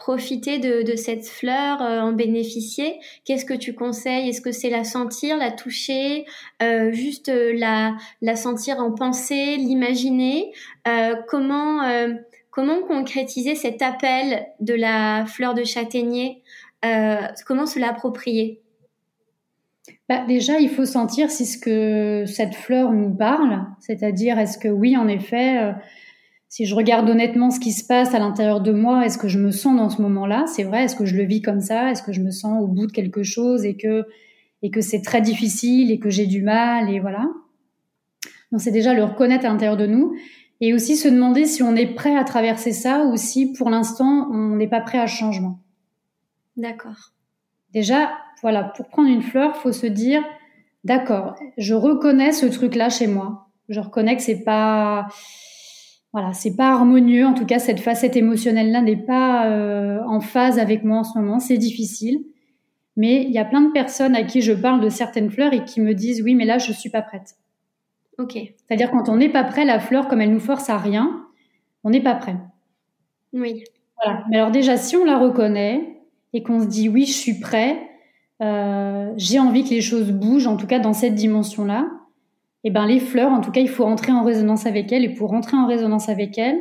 profiter de, cette fleur, euh, en bénéficier? Qu'est-ce que tu conseilles? Est-ce que c'est la sentir, la toucher, euh, juste euh, la, la sentir en pensée, l'imaginer? Comment comment concrétiser cet appel de la fleur de châtaignier? Comment se l'approprier? Bah, déjà, il faut sentir si ce que cette fleur nous parle, c'est-à-dire est-ce que oui, en effet, si je regarde honnêtement ce qui se passe à l'intérieur de moi, est-ce que je me sens dans ce moment-là? C'est vrai, est-ce que je le vis comme ça? Est-ce que je me sens au bout de quelque chose et que et que c'est très difficile et que j'ai du mal et voilà? Donc c'est déjà le reconnaître à l'intérieur de nous et aussi se demander si on est prêt à traverser ça ou si pour l'instant on n'est pas prêt à changement. D'accord. Déjà, voilà, pour prendre une fleur, faut se dire d'accord, je reconnais ce truc-là chez moi. Je reconnais que c'est pas voilà, c'est pas harmonieux. En tout cas, cette facette émotionnelle-là n'est pas euh, en phase avec moi en ce moment. C'est difficile. Mais il y a plein de personnes à qui je parle de certaines fleurs et qui me disent oui, mais là, je suis pas prête. Ok. C'est-à-dire quand on n'est pas prêt, la fleur, comme elle nous force à rien, on n'est pas prêt. Oui. Voilà. Mais alors déjà, si on la reconnaît et qu'on se dit oui, je suis prêt, euh, j'ai envie que les choses bougent, en tout cas dans cette dimension-là, eh ben les fleurs, en tout cas, il faut entrer en résonance avec elles. Et pour rentrer en résonance avec elles,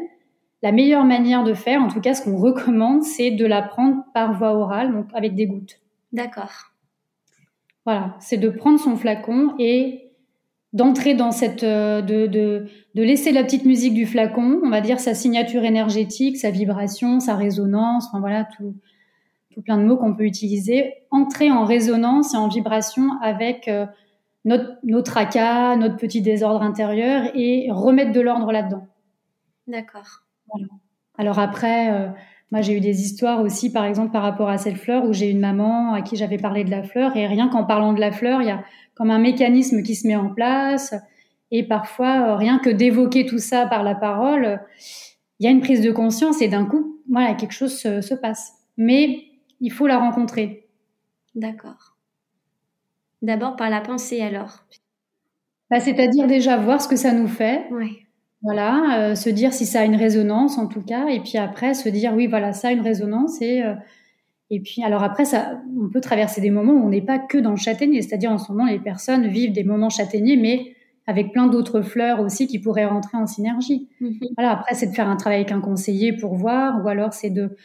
la meilleure manière de faire, en tout cas, ce qu'on recommande, c'est de la prendre par voie orale, donc avec des gouttes. D'accord. Voilà, c'est de prendre son flacon et d'entrer dans cette, euh, de, de, de, laisser la petite musique du flacon, on va dire sa signature énergétique, sa vibration, sa résonance, enfin voilà, tout, tout plein de mots qu'on peut utiliser, entrer en résonance et en vibration avec euh, notre, notre tracas, notre petit désordre intérieur et remettre de l'ordre là-dedans. D'accord. Alors après, euh, moi j'ai eu des histoires aussi, par exemple par rapport à cette fleur où j'ai une maman à qui j'avais parlé de la fleur et rien qu'en parlant de la fleur, il y a comme un mécanisme qui se met en place et parfois euh, rien que d'évoquer tout ça par la parole, il y a une prise de conscience et d'un coup, voilà, quelque chose se passe. Mais il faut la rencontrer. D'accord. D'abord par la pensée alors. Bah, c'est-à-dire déjà voir ce que ça nous fait. Oui. Voilà, euh, se dire si ça a une résonance en tout cas, et puis après se dire oui voilà ça a une résonance et euh, et puis alors après ça, on peut traverser des moments où on n'est pas que dans le châtaignier, c'est-à-dire en ce moment les personnes vivent des moments châtaigniers, mais avec plein d'autres fleurs aussi qui pourraient rentrer en synergie. Mhm. Voilà, après c'est de faire un travail avec un conseiller pour voir, ou alors c'est de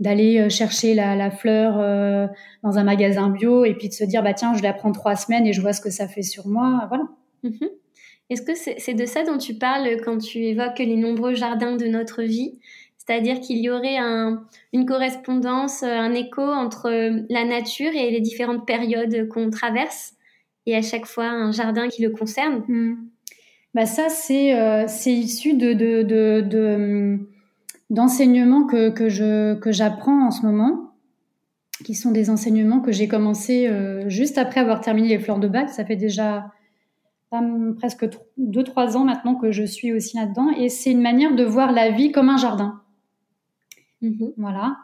d'aller euh, chercher la, fleur euh, dans un magasin bio et puis de se dire bah tiens je la prends trois semaines et je vois ce que ça fait sur moi voilà mhm. est-ce que c'est de ça dont tu parles quand tu évoques les nombreux jardins de notre vie? C'est-à-dire qu'il y aurait une correspondance un écho entre la nature et les différentes périodes qu'on traverse et à chaque fois un jardin qui le concerne? Hmm. bah ça c'est euh, c'est issu de, de, de d'enseignements que, que, je, que j'apprends en ce moment, qui sont des enseignements que j'ai commencé euh, juste après avoir terminé les fleurs de bac. Ça fait déjà presque 2-3 ans maintenant que je suis aussi là-dedans. Et c'est une manière de voir la vie comme un jardin. Mm-hmm. Voilà.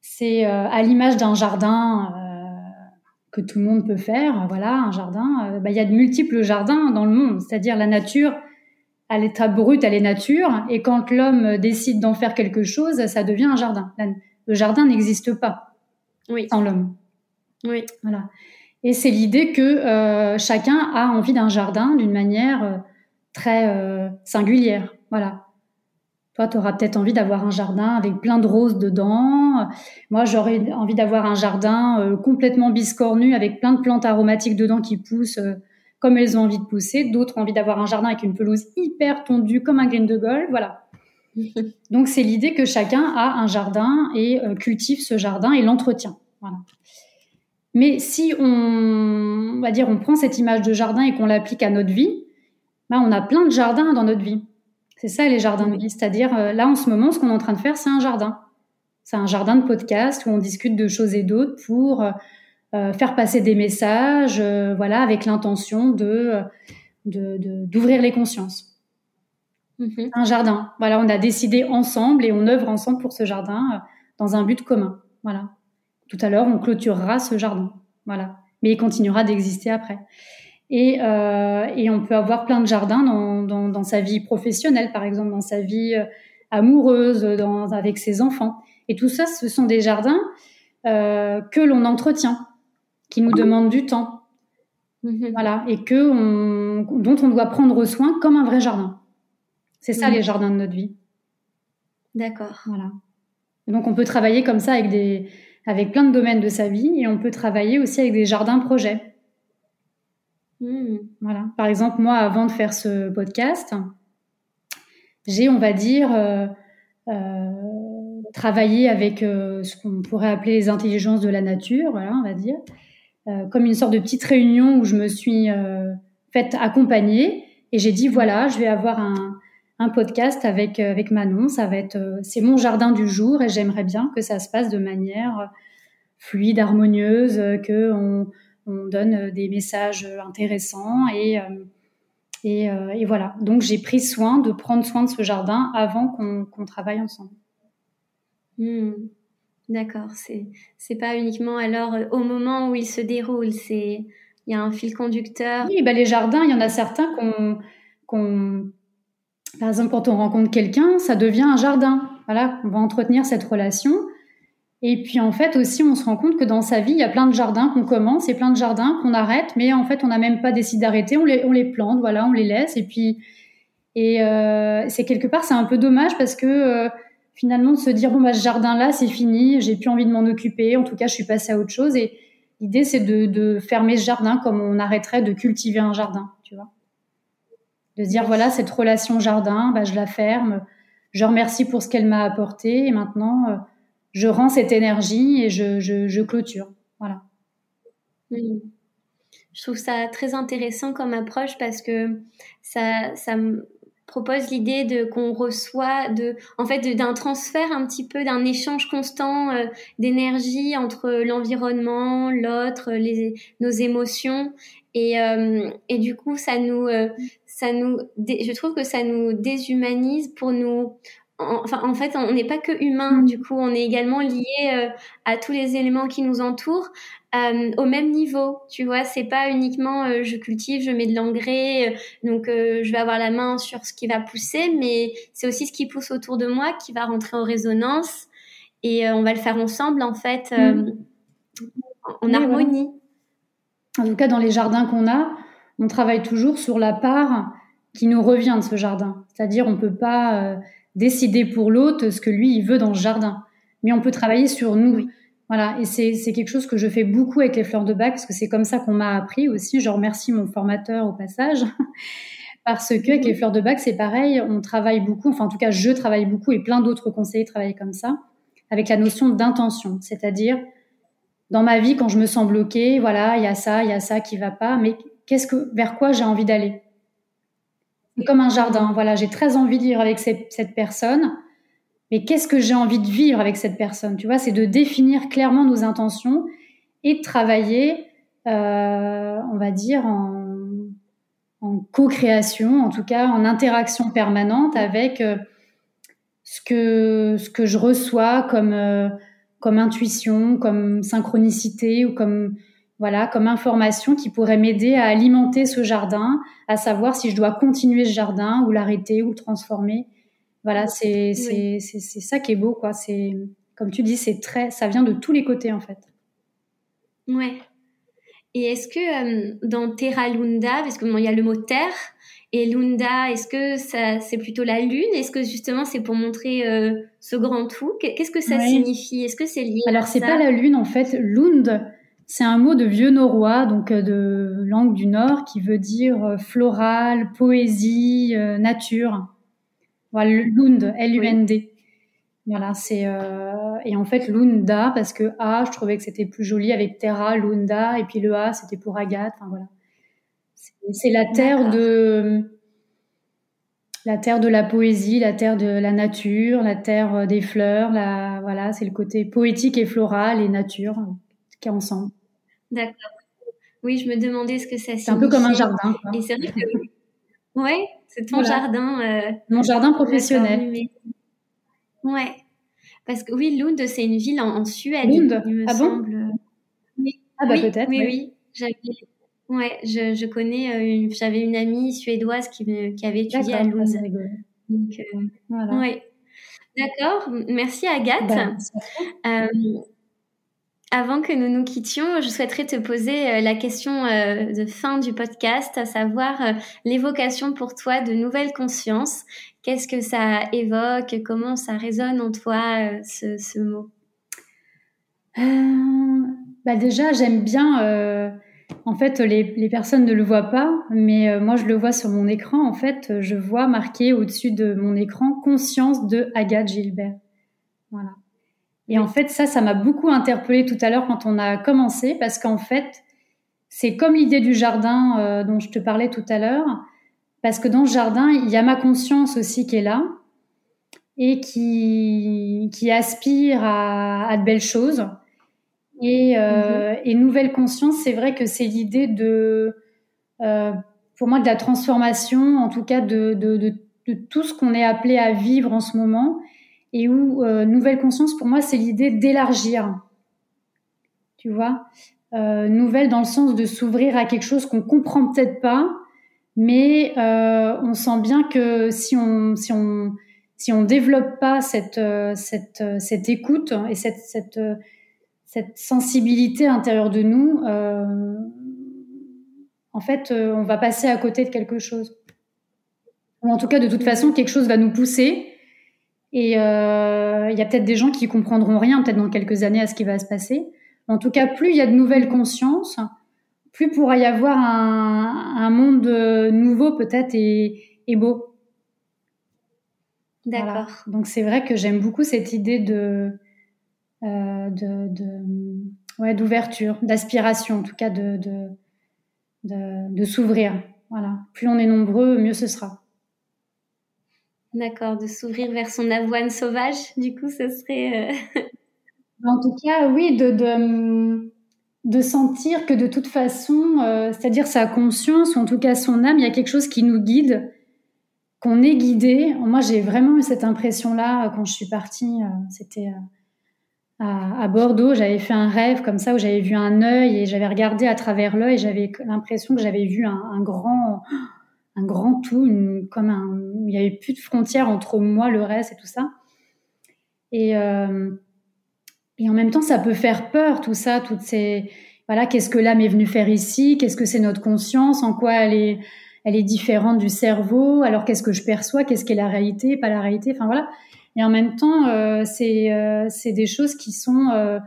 C'est euh, à l'image d'un jardin euh, que tout le monde peut faire. Voilà, un jardin. Bah, il y a de multiples jardins dans le monde. C'est-à-dire la nature à l'état brut, elle est nature, et quand l'homme décide d'en faire quelque chose, ça devient un jardin. Le jardin n'existe pas oui. sans l'homme. Oui. Voilà. Et c'est l'idée que euh, chacun a envie d'un jardin d'une manière euh, très euh, singulière. Voilà. Toi, tu auras peut-être envie d'avoir un jardin avec plein de roses dedans. Moi, j'aurais envie d'avoir un jardin complètement biscornu avec plein de plantes aromatiques dedans qui poussent comme elles ont envie de pousser. D'autres ont envie d'avoir un jardin avec une pelouse hyper tondue comme un green de golf. Voilà. Donc, c'est l'idée que chacun a un jardin et cultive ce jardin et l'entretient. Voilà. Mais si on, va dire, on prend cette image de jardin et qu'on l'applique à notre vie, ben, on a plein de jardins dans notre vie. C'est ça les jardins de vie. C'est-à-dire, euh, là, en ce moment, ce qu'on est en train de faire, c'est un jardin. C'est un jardin de podcast où on discute de choses et d'autres pour euh, euh, faire passer des messages, voilà, avec l'intention de d'ouvrir les consciences. Mm-hmm. Un jardin. Voilà, on a décidé ensemble et on œuvre ensemble pour ce jardin dans un but commun. Voilà. Tout à l'heure, on clôturera ce jardin. Voilà. Mais il continuera d'exister après. Et, euh, et, on peut avoir plein de jardins dans, dans, dans, sa vie professionnelle, par exemple, dans sa vie euh, amoureuse, dans, avec ses enfants. Et tout ça, ce sont des jardins euh, que l'on entretient, qui nous demandent du temps. Mhm. Voilà. Et que on, dont on doit prendre soin comme un vrai jardin. C'est ça, mhm. les jardins de notre vie. D'accord. Voilà. donc, on peut travailler comme ça avec des, avec plein de domaines de sa vie et on peut travailler aussi avec des jardins projets. Hmm. Voilà. Par exemple, moi, avant de faire ce podcast, j'ai, on va dire, euh, euh, travaillé avec euh, ce qu'on pourrait appeler les intelligences de la nature, voilà, on va dire, comme une sorte de petite réunion où je me suis faite accompagner et j'ai dit voilà, je vais avoir un, un podcast avec euh, avec Manon. Ça va être euh, c'est mon jardin du jour et j'aimerais bien que ça se passe de manière fluide, harmonieuse, que on, donne des messages intéressants et et, euh, et voilà. Donc j'ai pris soin de prendre soin de ce jardin avant qu'on travaille ensemble. Hmm. D'accord, c'est c'est pas uniquement alors au moment où il se déroule, c'est il y a un fil conducteur. Oui, bah les jardins, il y en a certains qu'on qu'on par exemple, quand on rencontre quelqu'un, ça devient un jardin. Voilà, on va entretenir cette relation. Et puis en fait aussi, on se rend compte que dans sa vie, il y a plein de jardins qu'on commence et plein de jardins qu'on arrête, mais en fait, on n'a même pas décidé d'arrêter. On les, on les plante, voilà, on les laisse. Et puis, et euh, c'est quelque part, c'est un peu dommage parce que euh, finalement, de se dire bon bah ce jardin-là, c'est fini, j'ai plus envie de m'en occuper. En tout cas, je suis passée à autre chose. Et l'idée, c'est de, fermer ce jardin comme on arrêterait de cultiver un jardin, tu vois de dire voilà cette relation jardin, bah, je la ferme, je remercie pour ce qu'elle m'a apporté et maintenant euh, je rends cette énergie et je, je, clôture. Voilà. Je trouve ça très intéressant comme approche parce que ça, ça me propose l'idée de qu'on reçoit de en fait d'un transfert un petit peu d'un échange constant euh, d'énergie entre l'environnement l'autre les nos émotions et, euh, et du coup ça nous ça nous, je trouve que ça nous déshumanise pour nous. enfin, en fait, on n'est pas que humain. Mm. Du coup, on est également lié euh, à tous les éléments qui nous entourent euh, au même niveau. Tu vois, c'est pas uniquement euh, je cultive, je mets de l'engrais, donc je vais avoir la main sur ce qui va pousser, mais c'est aussi ce qui pousse autour de moi qui va rentrer en résonance et on va le faire ensemble en fait, mm. en, harmonie. En tout cas, dans les jardins qu'on a, on travaille toujours sur la part qui nous revient de ce jardin. C'est-à-dire, on peut pas euh, décider pour l'autre ce que lui il veut dans ce jardin, mais on peut travailler sur nous. Voilà, et c'est quelque chose que je fais beaucoup avec les fleurs de bac parce que c'est comme ça qu'on m'a appris aussi. Je remercie mon formateur au passage parce que avec les fleurs de bac c'est pareil, on travaille beaucoup. Enfin, en tout cas, je travaille beaucoup et plein d'autres conseillers travaillent comme ça avec la notion d'intention, c'est-à-dire dans ma vie quand je me sens bloquée, voilà, il y a ça, il y a ça qui va pas, mais qu'est-ce que, vers quoi j'ai envie d'aller? Comme un jardin. Voilà, j'ai très envie de vivre avec cette, personne, mais qu'est-ce que j'ai envie de vivre avec cette personne Tu vois, c'est de définir clairement nos intentions et de travailler, euh, on va dire, en, co-création, en tout cas en interaction permanente avec euh, ce que ce que je reçois comme euh, comme intuition, comme synchronicité ou comme voilà, comme information qui pourrait m'aider à alimenter ce jardin, à savoir si je dois continuer ce jardin ou l'arrêter ou le transformer. Voilà, c'est c'est ça qui est beau, quoi. C'est comme tu dis, c'est très, ça vient de tous les côtés en fait. Ouais. Et est-ce que euh, dans Terra Lunda, parce que il y a le mot terre et Lunda, est-ce que ça c'est plutôt la lune? Est-ce que justement c'est pour montrer euh, ce grand tout? Qu'est-ce que ça signifie? Est-ce que c'est lié Alors c'est pas la lune en fait. Lund, c'est un mot de vieux norrois, donc euh, de langue du Nord, qui veut dire floral, poésie, nature. Voilà, Lund, L-U-N-D. Voilà, c'est euh, et en fait Lunda parce que A, je trouvais que c'était plus joli avec Terra, Lunda et puis le A c'était pour Agathe. Enfin voilà, c'est la terre de la terre de la poésie, la terre de la nature, la terre euh, des fleurs. La voilà, c'est le côté poétique et floral et nature qui est ensemble. D'accord. Oui, je me demandais ce que ça C'est un peu comme un jardin. Et c'est vrai que ouais, c'est ton jardin. Euh... Mon jardin professionnel. Ouais. Parce que oui, Lund, c'est une ville en, Suède. Lund il me ah semble. bon oui. Ah bah peut-être. Oui, oui. oui. Ouais, je, je connais, euh, une, j'avais une amie suédoise qui, qui avait étudié à Lund. Donc, euh, voilà. Ouais. D'accord, merci Agathe. Bah, euh, avant que nous nous quittions, je souhaiterais te poser euh, la question euh, de fin du podcast, à savoir euh, l'évocation pour toi de nouvelles consciences. Qu'est-ce que ça évoque? Comment ça résonne en toi, ce, mot? Bah Déjà, j'aime bien... en fait, les, les, personnes ne le voient pas, mais moi, je le vois sur mon écran. En fait, je vois marqué au-dessus de mon écran « Conscience de Agathe Gilbert ». Voilà. Et en fait, ça, ça m'a beaucoup interpellée tout à l'heure quand on a commencé, parce qu'en fait, c'est comme l'idée du jardin euh, dont je te parlais tout à l'heure, parce que dans ce jardin, il y a ma conscience aussi qui est là et qui, qui aspire à, à de belles choses. Et, euh, mm-hmm. et nouvelle conscience, c'est vrai que c'est l'idée de, euh, pour moi, de la transformation, en tout cas de, de, de, de tout ce qu'on est appelé à vivre en ce moment et où euh, nouvelle conscience pour moi c'est l'idée d'élargir. Tu vois? Euh, nouvelle dans le sens de s'ouvrir à quelque chose qu'on comprend peut-être pas mais euh, on sent bien que si on si on si on développe pas cette euh, cette euh, cette écoute et cette cette cette sensibilité intérieure de nous en fait on va passer à côté de quelque chose. Ou en tout cas de toute façon quelque chose va nous pousser et euh, il y a peut-être des gens qui comprendront rien, peut-être dans quelques années, à ce qui va se passer. En tout cas, plus il y a de nouvelles consciences, plus pourra y avoir un, un monde nouveau peut-être et, et, beau. D'accord. Donc c'est vrai que j'aime beaucoup cette idée de, euh, de, de ouais, d'ouverture, d'aspiration, en tout cas de, de, de, de s'ouvrir. Voilà. Plus on est nombreux, mieux ce sera. D'accord, de s'ouvrir vers son avoine sauvage, du coup, ce serait. Euh, en tout cas, oui, de, sentir que de toute façon, euh, c'est-à-dire sa conscience, ou en tout cas son âme, il y a quelque chose qui nous guide, qu'on est guidé. Moi, j'ai vraiment eu cette impression-là euh, quand je suis partie. C'était à, Bordeaux, j'avais fait un rêve comme ça où j'avais vu un œil et j'avais regardé à travers l'œil, j'avais l'impression que j'avais vu un grand un grand tout, comme un, il n'y avait plus de frontières entre moi, le reste et tout ça. Et, euh, et en même temps, ça peut faire peur, tout ça, toutes ces, voilà, qu'est-ce que l'âme est venue faire ici, qu'est-ce que c'est notre conscience, en quoi elle est, elle est différente du cerveau, alors qu'est-ce que je perçois, qu'est-ce qu'est la réalité, pas la réalité, enfin voilà. Et en même temps, euh, c'est, euh, c'est des choses qui sont euh,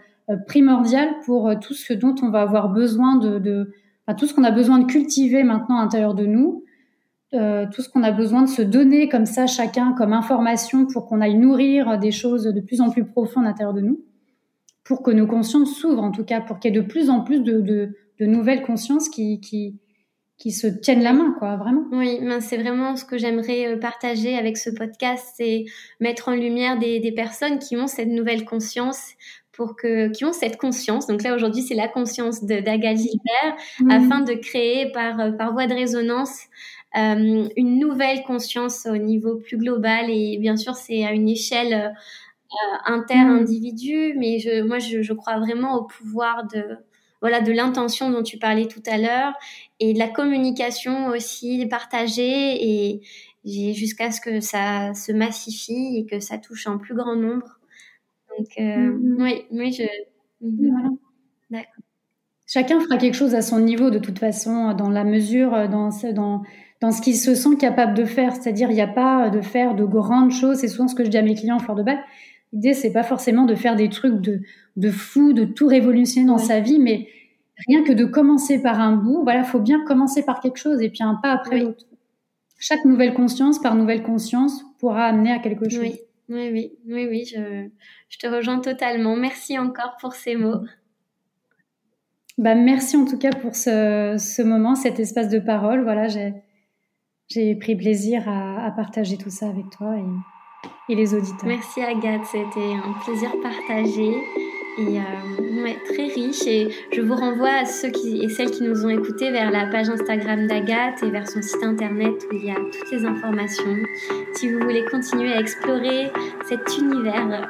primordiales pour tout ce dont on va avoir besoin de, de enfin, tout ce qu'on a besoin de cultiver maintenant à l'intérieur de nous, euh, tout ce qu'on a besoin de se donner comme ça chacun comme information pour qu'on aille nourrir des choses de plus en plus profondes à l'intérieur de nous, pour que nos consciences s'ouvrent en tout cas, pour qu'il y ait de plus en plus de, de, de nouvelles consciences qui, qui, qui se tiennent la main, quoi, vraiment. Oui, ben c'est vraiment ce que j'aimerais euh, partager avec ce podcast, c'est mettre en lumière des, des personnes qui ont cette nouvelle conscience pour que qui ont cette conscience. Donc là aujourd'hui c'est la conscience d'Agathe Gilbert mmh. afin de créer par euh, par voie de résonance euh, une nouvelle conscience au niveau plus global et bien sûr c'est à une échelle euh, inter-individu, mais je, moi je, je, crois vraiment au pouvoir de voilà de l'intention dont tu parlais tout à l'heure et de la communication aussi partagée et jusqu'à ce que ça se massifie et que ça touche un plus grand nombre. Donc, mm-hmm. oui, oui, je. Mm-hmm. D'accord. Chacun fera quelque chose à son niveau de toute façon, dans la mesure, dans, dans, dans ce qu'il se sent capable de faire. C'est-à-dire, il n'y a pas de faire de grandes choses. C'est souvent ce que je dis à mes clients en fleur de balle. L'idée, c'est pas forcément de faire des trucs de, de fou, de tout révolutionner dans sa vie, mais rien que de commencer par un bout. Voilà, faut bien commencer par quelque chose et puis un pas après l'autre. Chaque nouvelle conscience, par nouvelle conscience, pourra amener à quelque chose. Oui, oui, oui, oui, oui je, je te rejoins totalement. Merci encore pour ces mots. Bah, merci en tout cas pour ce, ce moment, cet espace de parole. Voilà, j'ai j'ai pris plaisir à, partager tout ça avec toi et, et les auditeurs. Merci Agathe, c'était un plaisir partagé et euh, très riche. Et je vous renvoie à ceux qui, et celles qui nous ont écoutés vers la page Instagram d'Agathe et vers son site internet où il y a toutes les informations. Si vous voulez continuer à explorer cet univers.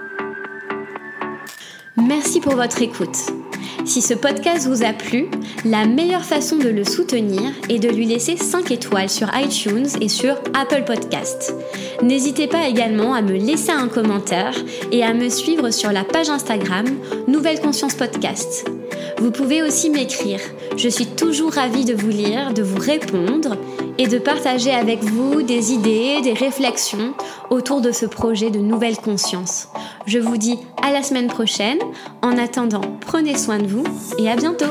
Merci pour votre écoute. Si ce podcast vous a plu, la meilleure façon de le soutenir est de lui laisser 5 étoiles sur iTunes et sur Apple Podcast. N'hésitez pas également à me laisser un commentaire et à me suivre sur la page Instagram Nouvelle Conscience Podcast. Vous pouvez aussi m'écrire. Je suis toujours ravie de vous lire, de vous répondre et de partager avec vous des idées, des réflexions autour de ce projet de nouvelle conscience. Je vous dis à la semaine prochaine. En attendant, prenez soin de vous et à bientôt